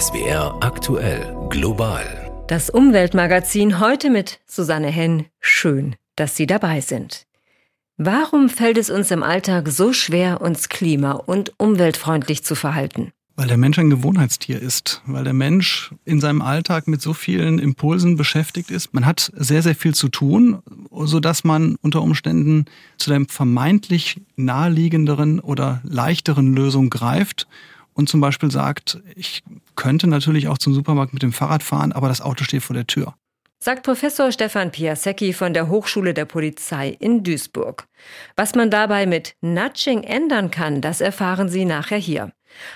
SWR aktuell global. Das Umweltmagazin heute mit Susanne Henn. Schön, dass Sie dabei sind. Warum fällt es uns im Alltag so schwer, uns klima- und umweltfreundlich zu verhalten? Weil der Mensch ein Gewohnheitstier ist, weil der Mensch in seinem Alltag mit so vielen Impulsen beschäftigt ist. Man hat sehr, sehr viel zu tun, sodass man unter Umständen zu der vermeintlich naheliegenderen oder leichteren Lösung greift und zum Beispiel sagt, ich könnte natürlich auch zum Supermarkt mit dem Fahrrad fahren, aber das Auto steht vor der Tür sagt Professor Stefan Piasecki von der Hochschule der Polizei in Duisburg. Was man dabei mit Nudging ändern kann, das erfahren Sie nachher hier.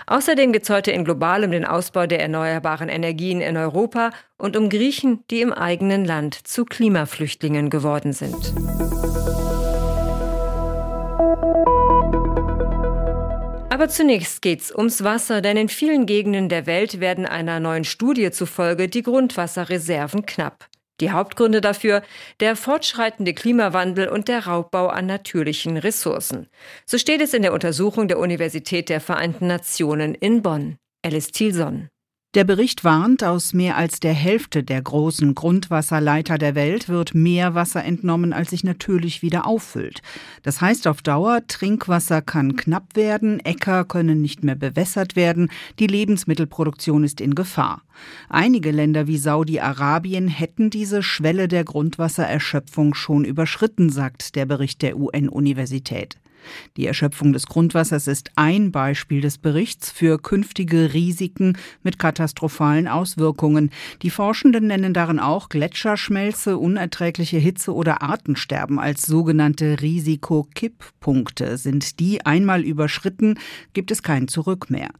Außerdem geht es heute in Global um den Ausbau der erneuerbaren Energien in Europa und um Griechen, die im eigenen Land zu Klimaflüchtlingen geworden sind. Aber zunächst geht's ums Wasser, denn in vielen Gegenden der Welt werden einer neuen Studie zufolge die Grundwasserreserven knapp. Die Hauptgründe dafür der fortschreitende Klimawandel und der Raubbau an natürlichen Ressourcen. So steht es in der Untersuchung der Universität der Vereinten Nationen in Bonn. Alice Thielson. Der Bericht warnt, aus mehr als der Hälfte der großen Grundwasserleiter der Welt wird mehr Wasser entnommen, als sich natürlich wieder auffüllt. Das heißt auf Dauer, Trinkwasser kann knapp werden, Äcker können nicht mehr bewässert werden, die Lebensmittelproduktion ist in Gefahr. Einige Länder wie Saudi-Arabien hätten diese Schwelle der Grundwassererschöpfung schon überschritten, sagt der Bericht der UN-Universität. Die Erschöpfung des Grundwassers ist ein Beispiel des Berichts für künftige Risiken mit katastrophalen Auswirkungen. Die Forschenden nennen darin auch Gletscherschmelze, unerträgliche Hitze oder Artensterben als sogenannte Risikokipppunkte. Sind die einmal überschritten, gibt es kein Zurück mehr.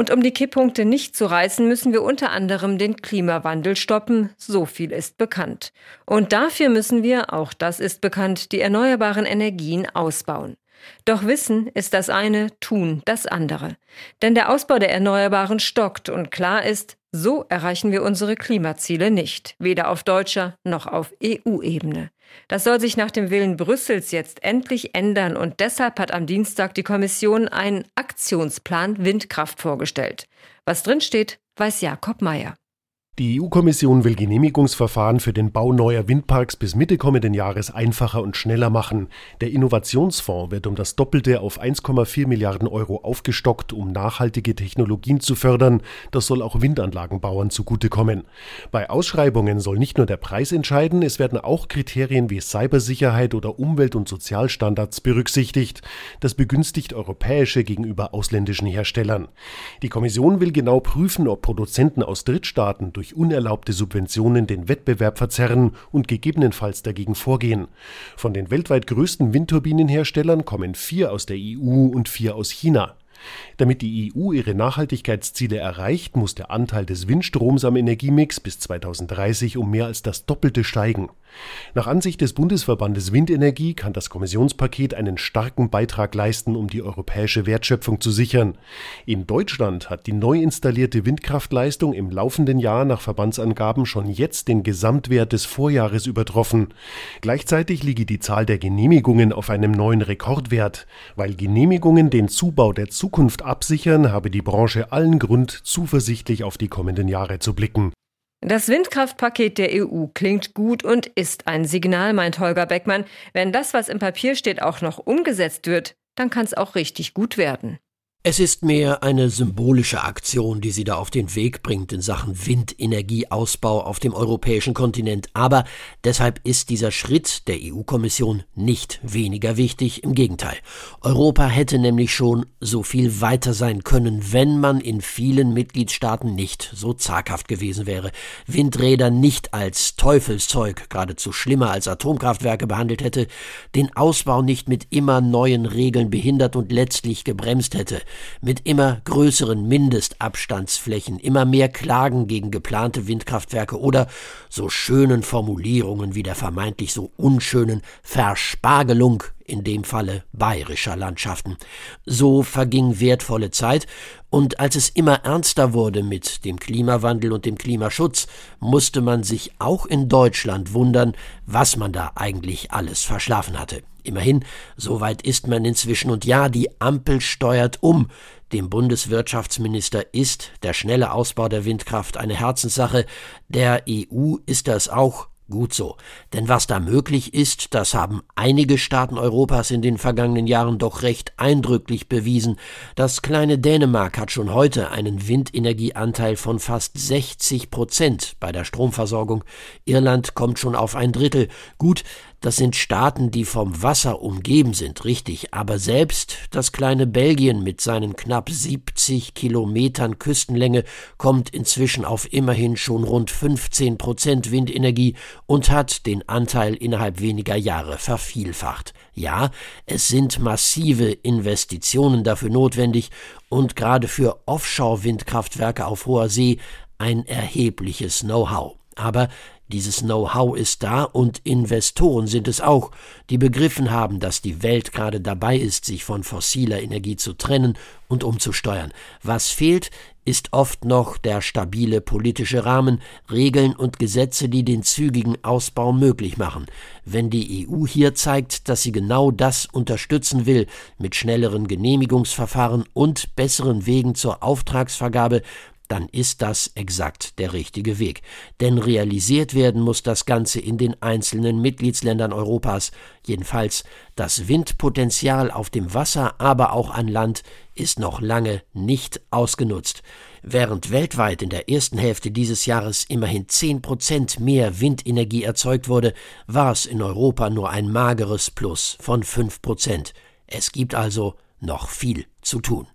Und um die Kipppunkte nicht zu reißen, müssen wir unter anderem den Klimawandel stoppen. So viel ist bekannt. Und dafür müssen wir, auch das ist bekannt, die erneuerbaren Energien ausbauen. Doch Wissen ist das eine, Tun das andere. Denn der Ausbau der Erneuerbaren stockt und klar ist, so erreichen wir unsere Klimaziele nicht, weder auf deutscher noch auf EU-Ebene. Das soll sich nach dem Willen Brüssels jetzt endlich ändern und deshalb hat am Dienstag die Kommission einen Aktionsplan Windkraft vorgestellt. Was drinsteht, weiß Jakob Mayer. Die EU-Kommission will Genehmigungsverfahren für den Bau neuer Windparks bis Mitte kommenden Jahres einfacher und schneller machen. Der Innovationsfonds wird um das Doppelte auf 1,4 Milliarden Euro aufgestockt, um nachhaltige Technologien zu fördern. Das soll auch Windanlagenbauern zugutekommen. Bei Ausschreibungen soll nicht nur der Preis entscheiden, es werden auch Kriterien wie Cybersicherheit oder Umwelt- und Sozialstandards berücksichtigt. Das begünstigt europäische gegenüber ausländischen Herstellern. Die Kommission will genau prüfen, ob Produzenten aus Drittstaaten durch durch unerlaubte Subventionen den Wettbewerb verzerren und gegebenenfalls dagegen vorgehen. Von den weltweit größten Windturbinenherstellern kommen vier aus der EU und vier aus China. Damit die EU ihre Nachhaltigkeitsziele erreicht, muss der Anteil des Windstroms am Energiemix bis 2030 um mehr als das Doppelte steigen. Nach Ansicht des Bundesverbandes Windenergie kann das Kommissionspaket einen starken Beitrag leisten, um die europäische Wertschöpfung zu sichern. In Deutschland hat die neu installierte Windkraftleistung im laufenden Jahr nach Verbandsangaben schon jetzt den Gesamtwert des Vorjahres übertroffen. Gleichzeitig liege die Zahl der Genehmigungen auf einem neuen Rekordwert. Weil Genehmigungen den Zubau der Zukunft absichern, habe die Branche allen Grund, zuversichtlich auf die kommenden Jahre zu blicken. Das Windkraftpaket der EU klingt gut und ist ein Signal, meint Holger Beckmann. Wenn das, was im Papier steht, auch noch umgesetzt wird, dann kann es auch richtig gut werden. Es ist mehr eine symbolische Aktion, die sie da auf den Weg bringt in Sachen Windenergieausbau auf dem europäischen Kontinent. Aber deshalb ist dieser Schritt der EU-Kommission nicht weniger wichtig. Im Gegenteil. Europa hätte nämlich schon so viel weiter sein können, wenn man in vielen Mitgliedstaaten nicht so zaghaft gewesen wäre, Windräder nicht als Teufelszeug, geradezu schlimmer als Atomkraftwerke behandelt hätte, den Ausbau nicht mit immer neuen Regeln behindert und letztlich gebremst hätte mit immer größeren Mindestabstandsflächen, immer mehr Klagen gegen geplante Windkraftwerke oder so schönen Formulierungen wie der vermeintlich so unschönen Verspargelung in dem Falle bayerischer Landschaften. So verging wertvolle Zeit, und als es immer ernster wurde mit dem Klimawandel und dem Klimaschutz, musste man sich auch in Deutschland wundern, was man da eigentlich alles verschlafen hatte. Immerhin, so weit ist man inzwischen, und ja, die Ampel steuert um. Dem Bundeswirtschaftsminister ist der schnelle Ausbau der Windkraft eine Herzenssache, der EU ist das auch Gut so. Denn was da möglich ist, das haben einige Staaten Europas in den vergangenen Jahren doch recht eindrücklich bewiesen. Das kleine Dänemark hat schon heute einen Windenergieanteil von fast 60 Prozent bei der Stromversorgung. Irland kommt schon auf ein Drittel. Gut, das sind Staaten, die vom Wasser umgeben sind, richtig, aber selbst das kleine Belgien mit seinen knapp 70 Kilometern Küstenlänge kommt inzwischen auf immerhin schon rund 15 Prozent Windenergie und hat den Anteil innerhalb weniger Jahre vervielfacht. Ja, es sind massive Investitionen dafür notwendig und gerade für Offshore-Windkraftwerke auf hoher See ein erhebliches Know-how. Aber dieses Know-how ist da und Investoren sind es auch, die begriffen haben, dass die Welt gerade dabei ist, sich von fossiler Energie zu trennen und umzusteuern. Was fehlt, ist oft noch der stabile politische Rahmen, Regeln und Gesetze, die den zügigen Ausbau möglich machen. Wenn die EU hier zeigt, dass sie genau das unterstützen will, mit schnelleren Genehmigungsverfahren und besseren Wegen zur Auftragsvergabe, dann ist das exakt der richtige Weg. Denn realisiert werden muss das Ganze in den einzelnen Mitgliedsländern Europas. Jedenfalls das Windpotenzial auf dem Wasser, aber auch an Land ist noch lange nicht ausgenutzt. Während weltweit in der ersten Hälfte dieses Jahres immerhin zehn Prozent mehr Windenergie erzeugt wurde, war es in Europa nur ein mageres Plus von fünf Prozent. Es gibt also noch viel zu tun.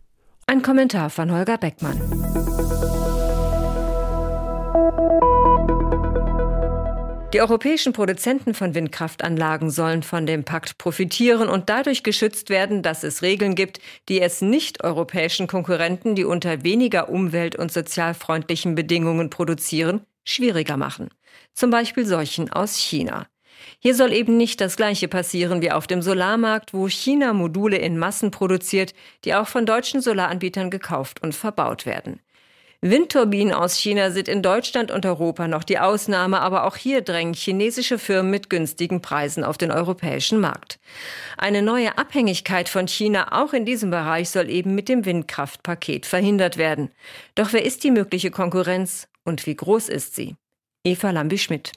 Ein Kommentar von Holger Beckmann. Die europäischen Produzenten von Windkraftanlagen sollen von dem Pakt profitieren und dadurch geschützt werden, dass es Regeln gibt, die es nicht-europäischen Konkurrenten, die unter weniger umwelt- und sozialfreundlichen Bedingungen produzieren, schwieriger machen. Zum Beispiel solchen aus China. Hier soll eben nicht das Gleiche passieren wie auf dem Solarmarkt, wo China Module in Massen produziert, die auch von deutschen Solaranbietern gekauft und verbaut werden. Windturbinen aus China sind in Deutschland und Europa noch die Ausnahme, aber auch hier drängen chinesische Firmen mit günstigen Preisen auf den europäischen Markt. Eine neue Abhängigkeit von China auch in diesem Bereich soll eben mit dem Windkraftpaket verhindert werden. Doch wer ist die mögliche Konkurrenz und wie groß ist sie? Eva Lambi-Schmidt.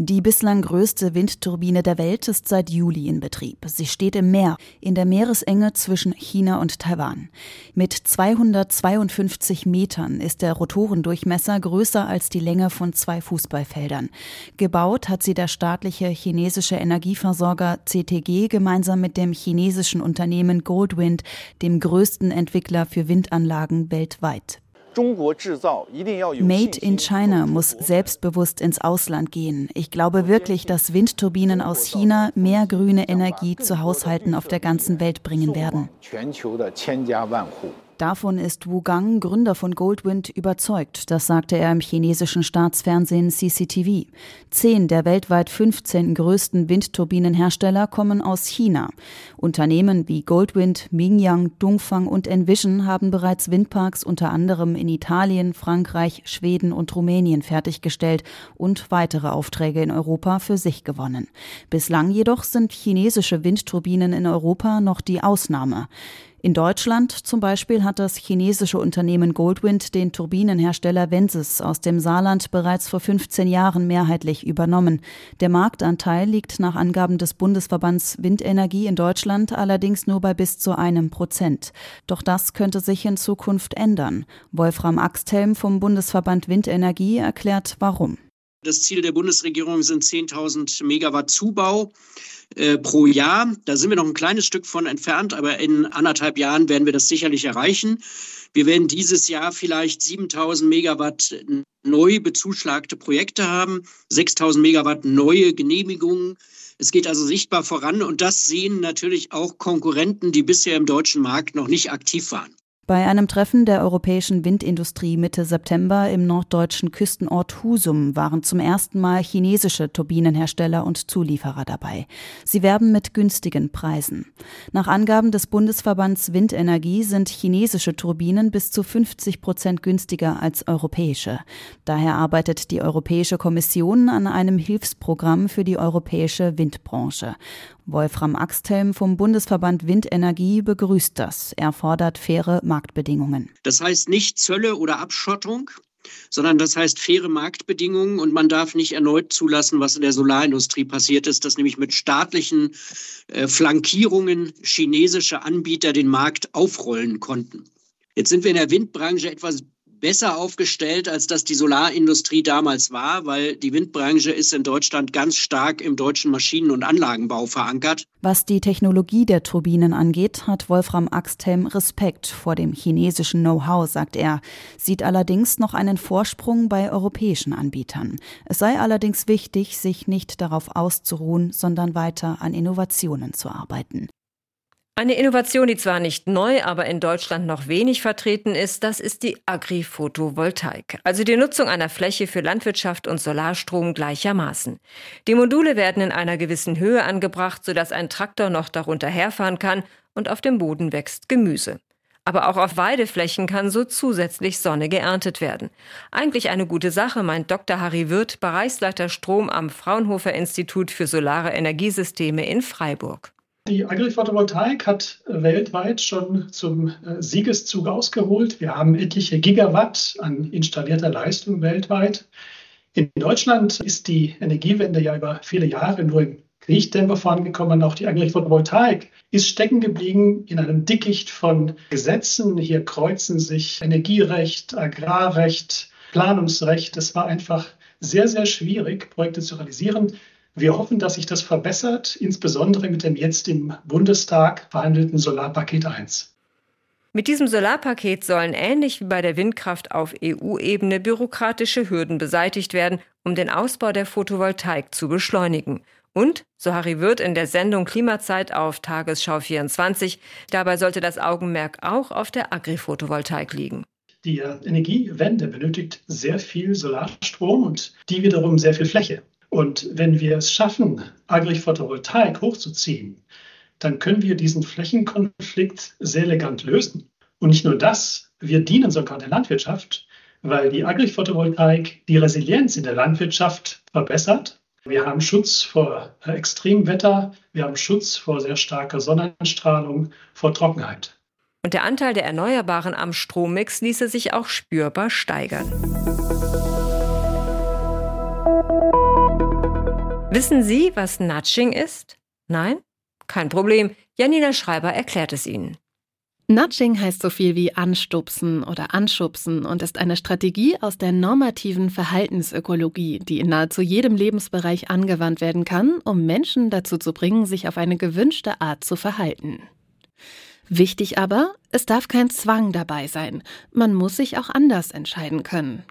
Die bislang größte Windturbine der Welt ist seit Juli in Betrieb. Sie steht im Meer, in der Meeresenge zwischen China und Taiwan. Mit 252 Metern ist der Rotorendurchmesser größer als die Länge von zwei Fußballfeldern. Gebaut hat sie der staatliche chinesische Energieversorger CTG gemeinsam mit dem chinesischen Unternehmen Goldwind, dem größten Entwickler für Windanlagen weltweit. Made in China muss selbstbewusst ins Ausland gehen. Ich glaube wirklich, dass Windturbinen aus China mehr grüne Energie zu Haushalten auf der ganzen Welt bringen werden. Davon ist Wu Gang, Gründer von Goldwind, überzeugt. Das sagte er im chinesischen Staatsfernsehen CCTV. Zehn der weltweit 15 größten Windturbinenhersteller kommen aus China. Unternehmen wie Goldwind, Mingyang, Dongfang und Envision haben bereits Windparks unter anderem in Italien, Frankreich, Schweden und Rumänien fertiggestellt und weitere Aufträge in Europa für sich gewonnen. Bislang jedoch sind chinesische Windturbinen in Europa noch die Ausnahme. In Deutschland zum Beispiel hat das chinesische Unternehmen Goldwind den Turbinenhersteller Vensis aus dem Saarland bereits vor 15 Jahren mehrheitlich übernommen. Der Marktanteil liegt nach Angaben des Bundesverbands Windenergie in Deutschland allerdings nur bei bis zu einem Prozent. Doch das könnte sich in Zukunft ändern. Wolfram Axthelm vom Bundesverband Windenergie erklärt warum. Das Ziel der Bundesregierung sind 10.000 Megawatt Zubau äh, pro Jahr. Da sind wir noch ein kleines Stück von entfernt, aber in anderthalb Jahren werden wir das sicherlich erreichen. Wir werden dieses Jahr vielleicht 7.000 Megawatt neu bezuschlagte Projekte haben, 6.000 Megawatt neue Genehmigungen. Es geht also sichtbar voran und das sehen natürlich auch Konkurrenten, die bisher im deutschen Markt noch nicht aktiv waren. Bei einem Treffen der europäischen Windindustrie Mitte September im norddeutschen Küstenort Husum waren zum ersten Mal chinesische Turbinenhersteller und Zulieferer dabei. Sie werben mit günstigen Preisen. Nach Angaben des Bundesverbands Windenergie sind chinesische Turbinen bis zu 50 Prozent günstiger als europäische. Daher arbeitet die Europäische Kommission an einem Hilfsprogramm für die europäische Windbranche. Wolfram Axthelm vom Bundesverband Windenergie begrüßt das. Er fordert faire Marktbedingungen. Das heißt nicht Zölle oder Abschottung, sondern das heißt faire Marktbedingungen und man darf nicht erneut zulassen, was in der Solarindustrie passiert ist, dass nämlich mit staatlichen äh, Flankierungen chinesische Anbieter den Markt aufrollen konnten. Jetzt sind wir in der Windbranche etwas besser aufgestellt, als das die Solarindustrie damals war, weil die Windbranche ist in Deutschland ganz stark im deutschen Maschinen- und Anlagenbau verankert. Was die Technologie der Turbinen angeht, hat Wolfram Axthelm Respekt vor dem chinesischen Know-how, sagt er, sieht allerdings noch einen Vorsprung bei europäischen Anbietern. Es sei allerdings wichtig, sich nicht darauf auszuruhen, sondern weiter an Innovationen zu arbeiten. Eine Innovation, die zwar nicht neu, aber in Deutschland noch wenig vertreten ist, das ist die Agri-Photovoltaik, also die Nutzung einer Fläche für Landwirtschaft und Solarstrom gleichermaßen. Die Module werden in einer gewissen Höhe angebracht, sodass ein Traktor noch darunter herfahren kann und auf dem Boden wächst Gemüse. Aber auch auf Weideflächen kann so zusätzlich Sonne geerntet werden. Eigentlich eine gute Sache, meint Dr. Harry Wirth, Bereichsleiter Strom am Fraunhofer Institut für Solare Energiesysteme in Freiburg. Die Agri-Photovoltaik hat weltweit schon zum äh, Siegeszug ausgeholt. Wir haben etliche Gigawatt an installierter Leistung weltweit. In Deutschland ist die Energiewende ja über viele Jahre nur im Kriechdämpfer vorangekommen. Auch die Agri-Photovoltaik ist stecken geblieben in einem Dickicht von Gesetzen. Hier kreuzen sich Energierecht, Agrarrecht, Planungsrecht. Es war einfach sehr, sehr schwierig, Projekte zu realisieren. Wir hoffen, dass sich das verbessert, insbesondere mit dem jetzt im Bundestag verhandelten Solarpaket 1. Mit diesem Solarpaket sollen ähnlich wie bei der Windkraft auf EU-Ebene bürokratische Hürden beseitigt werden, um den Ausbau der Photovoltaik zu beschleunigen. Und, so Harry Wirth in der Sendung Klimazeit auf Tagesschau 24, dabei sollte das Augenmerk auch auf der Agri-Photovoltaik liegen. Die Energiewende benötigt sehr viel Solarstrom und die wiederum sehr viel Fläche. Und wenn wir es schaffen, Agri-Photovoltaik hochzuziehen, dann können wir diesen Flächenkonflikt sehr elegant lösen. Und nicht nur das, wir dienen sogar der Landwirtschaft, weil die Agri-Photovoltaik die Resilienz in der Landwirtschaft verbessert. Wir haben Schutz vor Extremwetter, wir haben Schutz vor sehr starker Sonnenstrahlung, vor Trockenheit. Und der Anteil der Erneuerbaren am Strommix ließe sich auch spürbar steigern. Wissen Sie, was Nudging ist? Nein? Kein Problem. Janina Schreiber erklärt es Ihnen. Nudging heißt so viel wie anstupsen oder anschubsen und ist eine Strategie aus der normativen Verhaltensökologie, die in nahezu jedem Lebensbereich angewandt werden kann, um Menschen dazu zu bringen, sich auf eine gewünschte Art zu verhalten. Wichtig aber, es darf kein Zwang dabei sein. Man muss sich auch anders entscheiden können.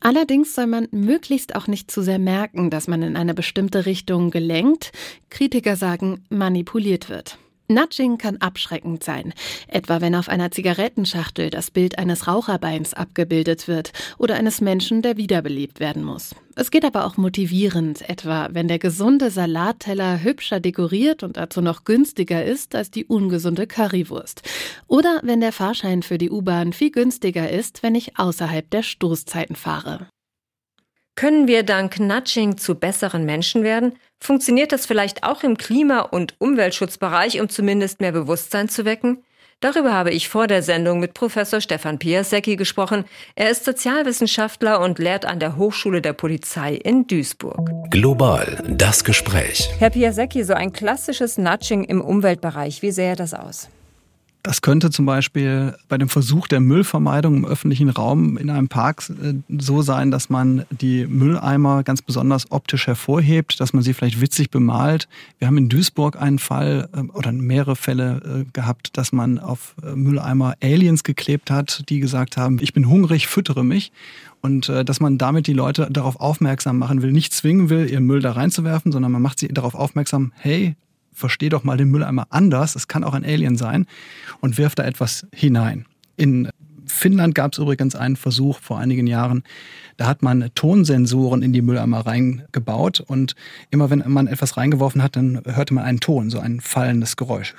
Allerdings soll man möglichst auch nicht zu sehr merken, dass man in eine bestimmte Richtung gelenkt, Kritiker sagen, manipuliert wird. Nudging kann abschreckend sein, etwa wenn auf einer Zigarettenschachtel das Bild eines Raucherbeins abgebildet wird oder eines Menschen, der wiederbelebt werden muss. Es geht aber auch motivierend, etwa wenn der gesunde Salatteller hübscher dekoriert und dazu noch günstiger ist als die ungesunde Currywurst. Oder wenn der Fahrschein für die U-Bahn viel günstiger ist, wenn ich außerhalb der Stoßzeiten fahre. Können wir dank Nudging zu besseren Menschen werden? Funktioniert das vielleicht auch im Klima- und Umweltschutzbereich, um zumindest mehr Bewusstsein zu wecken? Darüber habe ich vor der Sendung mit Professor Stefan Piasecki gesprochen. Er ist Sozialwissenschaftler und lehrt an der Hochschule der Polizei in Duisburg. Global das Gespräch. Herr Piasecki, so ein klassisches Nudging im Umweltbereich, wie sähe das aus? Das könnte zum Beispiel bei dem Versuch der Müllvermeidung im öffentlichen Raum in einem Park äh, so sein, dass man die Mülleimer ganz besonders optisch hervorhebt, dass man sie vielleicht witzig bemalt. Wir haben in Duisburg einen Fall äh, oder mehrere Fälle äh, gehabt, dass man auf Mülleimer Aliens geklebt hat, die gesagt haben, ich bin hungrig, füttere mich. Und dass man damit die Leute darauf aufmerksam machen will, nicht zwingen will, ihren Müll da reinzuwerfen, sondern man macht sie darauf aufmerksam, hey, versteh doch mal den Mülleimer anders, es kann auch ein Alien sein, und wirf da etwas hinein. In Finnland gab es übrigens einen Versuch vor einigen Jahren, da hat man Tonsensoren in die Mülleimer reingebaut und immer wenn man etwas reingeworfen hat, dann hörte man einen Ton, so ein fallendes Geräusch.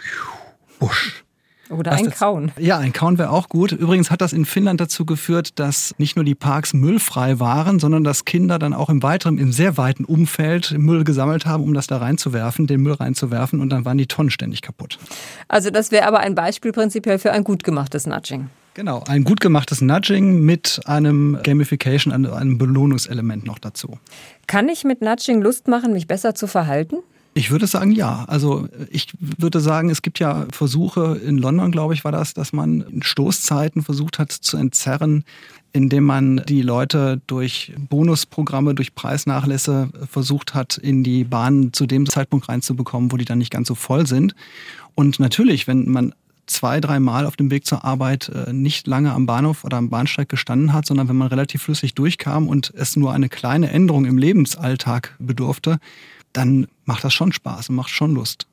Busch. Oder ein Kauen. Ja, ein Kauen wäre auch gut. Übrigens hat das in Finnland dazu geführt, dass nicht nur die Parks müllfrei waren, sondern dass Kinder dann auch im weiteren, im sehr weiten Umfeld Müll gesammelt haben, um das da reinzuwerfen, den Müll reinzuwerfen und dann waren die Tonnen ständig kaputt. Also das wäre aber ein Beispiel prinzipiell für ein gut gemachtes Nudging. Genau, ein gut gemachtes Nudging mit einem Gamification, einem Belohnungselement noch dazu. Kann ich mit Nudging Lust machen, mich besser zu verhalten? Ich würde sagen, ja. Also ich würde sagen, es gibt ja Versuche, in London, glaube ich, war das, dass man Stoßzeiten versucht hat zu entzerren, indem man die Leute durch Bonusprogramme, durch Preisnachlässe versucht hat, in die Bahnen zu dem Zeitpunkt reinzubekommen, wo die dann nicht ganz so voll sind. Und natürlich, wenn man zwei, dreimal auf dem Weg zur Arbeit äh, nicht lange am Bahnhof oder am Bahnsteig gestanden hat, sondern wenn man relativ flüssig durchkam und es nur eine kleine Änderung im Lebensalltag bedurfte, dann macht das schon Spaß und macht schon Lust.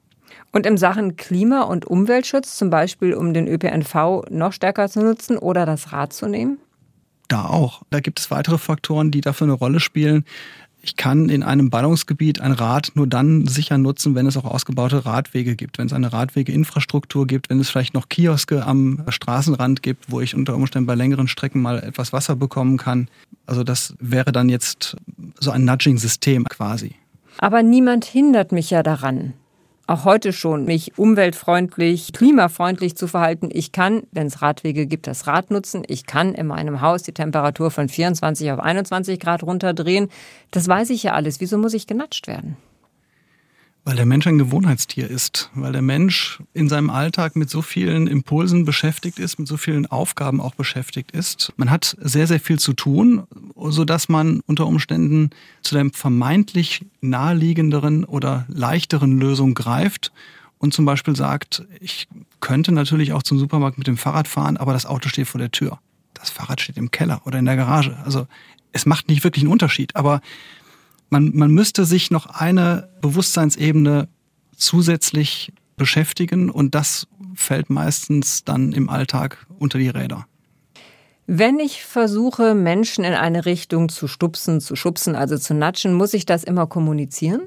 Und in Sachen Klima- und Umweltschutz, zum Beispiel um den ÖPNV noch stärker zu nutzen oder das Rad zu nehmen? Da auch. Da gibt es weitere Faktoren, die dafür eine Rolle spielen. Ich kann in einem Ballungsgebiet ein Rad nur dann sicher nutzen, wenn es auch ausgebaute Radwege gibt, wenn es eine Radwegeinfrastruktur gibt, wenn es vielleicht noch Kioske am Straßenrand gibt, wo ich unter Umständen bei längeren Strecken mal etwas Wasser bekommen kann. Also das wäre dann jetzt so ein Nudging-System quasi. Aber niemand hindert mich ja daran, auch heute schon, mich umweltfreundlich, klimafreundlich zu verhalten. Ich kann, wenn es Radwege gibt, das Rad nutzen. Ich kann in meinem Haus die Temperatur von 24 auf 21 Grad runterdrehen. Das weiß ich ja alles. Wieso muss ich genatscht werden? Weil der Mensch ein Gewohnheitstier ist, weil der Mensch in seinem Alltag mit so vielen Impulsen beschäftigt ist, mit so vielen Aufgaben auch beschäftigt ist. Man hat sehr, sehr viel zu tun, sodass man unter Umständen zu der vermeintlich naheliegenderen oder leichteren Lösung greift und zum Beispiel sagt, ich könnte natürlich auch zum Supermarkt mit dem Fahrrad fahren, aber das Auto steht vor der Tür. Das Fahrrad steht im Keller oder in der Garage. Also es macht nicht wirklich einen Unterschied, aber man, man müsste sich noch eine Bewusstseinsebene zusätzlich beschäftigen und das fällt meistens dann im Alltag unter die Räder. Wenn ich versuche, Menschen in eine Richtung zu stupsen, zu schubsen, also zu natschen, muss ich das immer kommunizieren?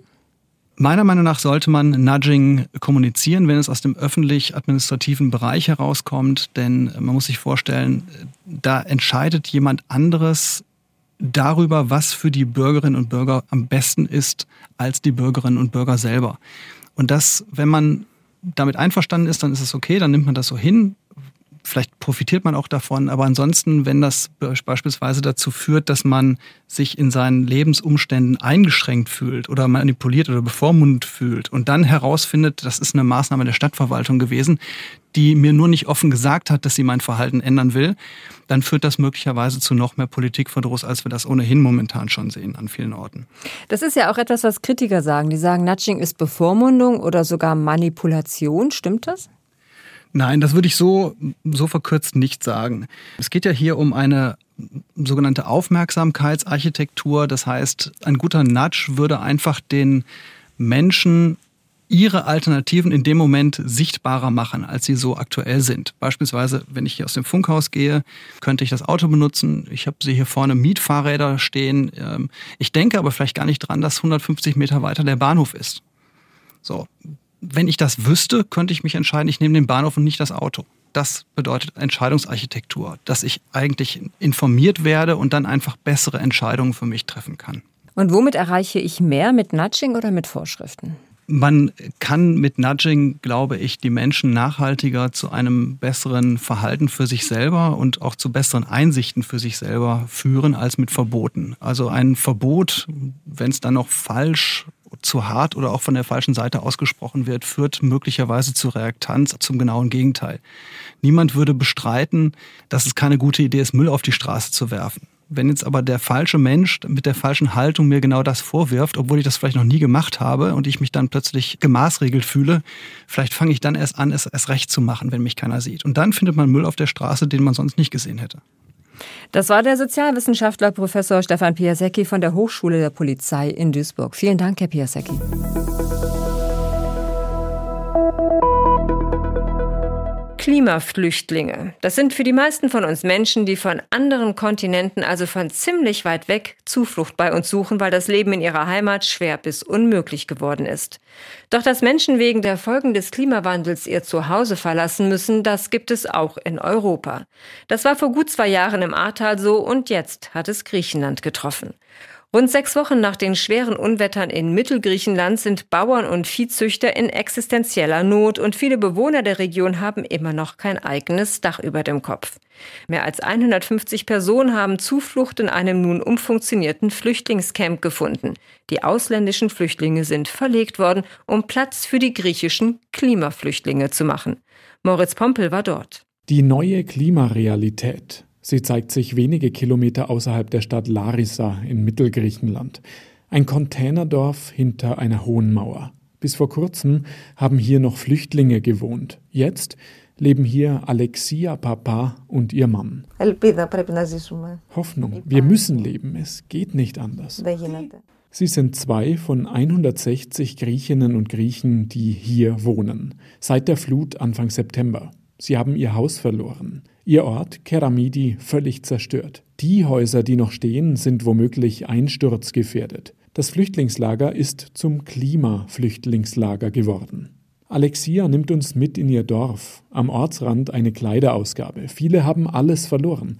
Meiner Meinung nach sollte man Nudging kommunizieren, wenn es aus dem öffentlich-administrativen Bereich herauskommt, denn man muss sich vorstellen, da entscheidet jemand anderes darüber, was für die Bürgerinnen und Bürger am besten ist, als die Bürgerinnen und Bürger selber. Und das, wenn man damit einverstanden ist, dann ist es okay, dann nimmt man das so hin. Vielleicht profitiert man auch davon, aber ansonsten, wenn das beispielsweise dazu führt, dass man sich in seinen Lebensumständen eingeschränkt fühlt oder manipuliert oder bevormundet fühlt und dann herausfindet, das ist eine Maßnahme der Stadtverwaltung gewesen, die mir nur nicht offen gesagt hat, dass sie mein Verhalten ändern will, dann führt das möglicherweise zu noch mehr Politikverdruss, als wir das ohnehin momentan schon sehen an vielen Orten. Das ist ja auch etwas, was Kritiker sagen. Die sagen, Nudging ist Bevormundung oder sogar Manipulation. Stimmt das? Nein, das würde ich so, so verkürzt nicht sagen. Es geht ja hier um eine sogenannte Aufmerksamkeitsarchitektur. Das heißt, ein guter Nudge würde einfach den Menschen ihre Alternativen in dem Moment sichtbarer machen, als sie so aktuell sind. Beispielsweise, wenn ich hier aus dem Funkhaus gehe, könnte ich das Auto benutzen. Ich habe sie hier vorne Mietfahrräder stehen. Ähm, ich denke aber vielleicht gar nicht dran, dass 150 Meter weiter der Bahnhof ist. So. Wenn ich das wüsste, könnte ich mich entscheiden, ich nehme den Bahnhof und nicht das Auto. Das bedeutet Entscheidungsarchitektur, dass ich eigentlich informiert werde und dann einfach bessere Entscheidungen für mich treffen kann. Und womit erreiche ich mehr? Mit Nudging oder mit Vorschriften? Man kann mit Nudging, glaube ich, die Menschen nachhaltiger zu einem besseren Verhalten für sich selber und auch zu besseren Einsichten für sich selber führen als mit Verboten. Also ein Verbot, wenn es dann noch falsch zu hart oder auch von der falschen Seite ausgesprochen wird, führt möglicherweise zu Reaktanz, zum genauen Gegenteil. Niemand würde bestreiten, dass es keine gute Idee ist, Müll auf die Straße zu werfen. Wenn jetzt aber der falsche Mensch mit der falschen Haltung mir genau das vorwirft, obwohl ich das vielleicht noch nie gemacht habe und ich mich dann plötzlich gemaßregelt fühle, vielleicht fange ich dann erst an, es erst recht zu machen, wenn mich keiner sieht. Und dann findet man Müll auf der Straße, den man sonst nicht gesehen hätte. Das war der Sozialwissenschaftler Professor Stefan Piasecki von der Hochschule der Polizei in Duisburg. Vielen Dank, Herr Piasecki. Klimaflüchtlinge. Das sind für die meisten von uns Menschen, die von anderen Kontinenten, also von ziemlich weit weg, Zuflucht bei uns suchen, weil das Leben in ihrer Heimat schwer bis unmöglich geworden ist. Doch dass Menschen wegen der Folgen des Klimawandels ihr Zuhause verlassen müssen, das gibt es auch in Europa. Das war vor gut zwei Jahren im Ahrtal so und jetzt hat es Griechenland getroffen. Rund sechs Wochen nach den schweren Unwettern in Mittelgriechenland sind Bauern und Viehzüchter in existenzieller Not und viele Bewohner der Region haben immer noch kein eigenes Dach über dem Kopf. Mehr als 150 Personen haben Zuflucht in einem nun umfunktionierten Flüchtlingscamp gefunden. Die ausländischen Flüchtlinge sind verlegt worden, um Platz für die griechischen Klimaflüchtlinge zu machen. Moritz Pompel war dort. Die neue Klimarealität. Sie zeigt sich wenige Kilometer außerhalb der Stadt Larissa in Mittelgriechenland. Ein Containerdorf hinter einer hohen Mauer. Bis vor kurzem haben hier noch Flüchtlinge gewohnt. Jetzt leben hier Alexia Papa und ihr Mann. Hoffnung, wir müssen leben, es geht nicht anders. Sie sind zwei von 160 Griechinnen und Griechen, die hier wohnen, seit der Flut Anfang September. Sie haben ihr Haus verloren. Ihr Ort, Keramidi, völlig zerstört. Die Häuser, die noch stehen, sind womöglich einsturzgefährdet. Das Flüchtlingslager ist zum Klimaflüchtlingslager geworden. Alexia nimmt uns mit in ihr Dorf, am Ortsrand eine Kleiderausgabe. Viele haben alles verloren.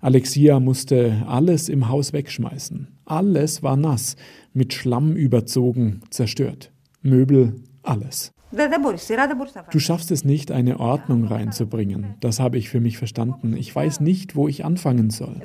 Alexia musste alles im Haus wegschmeißen. Alles war nass, mit Schlamm überzogen, zerstört. Möbel, alles. Du schaffst es nicht, eine Ordnung reinzubringen. Das habe ich für mich verstanden. Ich weiß nicht, wo ich anfangen soll.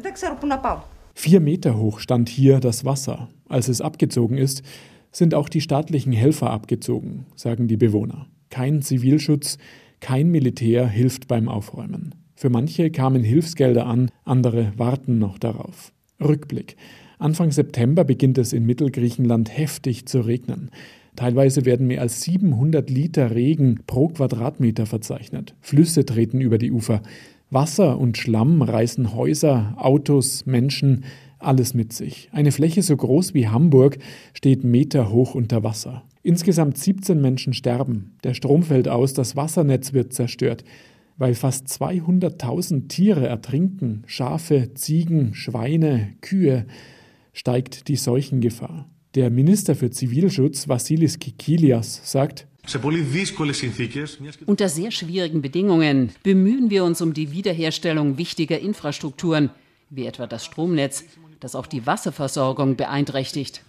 Vier Meter hoch stand hier das Wasser. Als es abgezogen ist, sind auch die staatlichen Helfer abgezogen, sagen die Bewohner. Kein Zivilschutz, kein Militär hilft beim Aufräumen. Für manche kamen Hilfsgelder an, andere warten noch darauf. Rückblick. Anfang September beginnt es in Mittelgriechenland heftig zu regnen. Teilweise werden mehr als 700 Liter Regen pro Quadratmeter verzeichnet. Flüsse treten über die Ufer. Wasser und Schlamm reißen Häuser, Autos, Menschen, alles mit sich. Eine Fläche so groß wie Hamburg steht meterhoch unter Wasser. Insgesamt 17 Menschen sterben. Der Strom fällt aus, das Wassernetz wird zerstört. Weil fast 200.000 Tiere ertrinken, Schafe, Ziegen, Schweine, Kühe, steigt die Seuchengefahr. Der Minister für Zivilschutz Vassilis Kikilias sagt, unter sehr schwierigen Bedingungen bemühen wir uns um die Wiederherstellung wichtiger Infrastrukturen, wie etwa das Stromnetz, das auch die Wasserversorgung beeinträchtigt.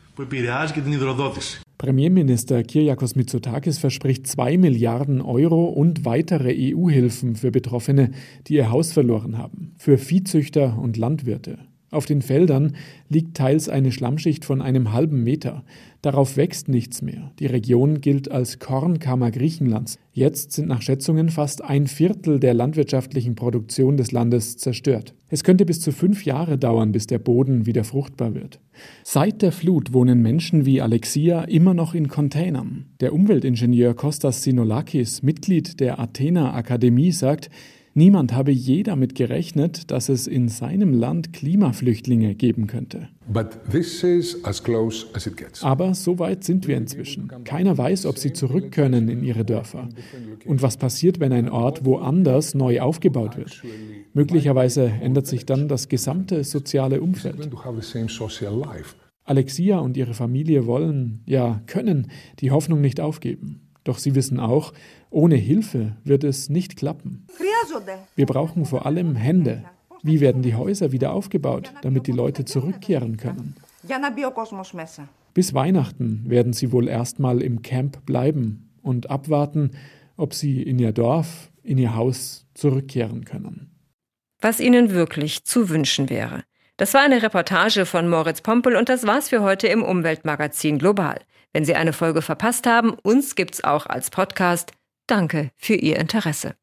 Premierminister Kyriakos Mitsotakis verspricht 2 Milliarden Euro und weitere EU-Hilfen für Betroffene, die ihr Haus verloren haben, für Viehzüchter und Landwirte. Auf den Feldern liegt teils eine Schlammschicht von einem halben Meter. Darauf wächst nichts mehr. Die Region gilt als Kornkammer Griechenlands. Jetzt sind nach Schätzungen fast ein Viertel der landwirtschaftlichen Produktion des Landes zerstört. Es könnte bis zu fünf Jahre dauern, bis der Boden wieder fruchtbar wird. Seit der Flut wohnen Menschen wie Alexia immer noch in Containern. Der Umweltingenieur Kostas Sinolakis, Mitglied der Athena Akademie, sagt, Niemand habe je damit gerechnet, dass es in seinem Land Klimaflüchtlinge geben könnte. Aber so weit sind wir inzwischen. Keiner weiß, ob sie zurück können in ihre Dörfer. Und was passiert, wenn ein Ort woanders neu aufgebaut wird? Möglicherweise ändert sich dann das gesamte soziale Umfeld. Alexia und ihre Familie wollen, ja können, die Hoffnung nicht aufgeben. Doch sie wissen auch, ohne Hilfe wird es nicht klappen. Wir brauchen vor allem Hände. Wie werden die Häuser wieder aufgebaut, damit die Leute zurückkehren können? Bis Weihnachten werden sie wohl erstmal im Camp bleiben und abwarten, ob sie in ihr Dorf, in ihr Haus zurückkehren können. Was ihnen wirklich zu wünschen wäre. Das war eine Reportage von Moritz Pompel und das war's für heute im Umweltmagazin Global. Wenn Sie eine Folge verpasst haben, uns gibt's auch als Podcast. Danke für Ihr Interesse.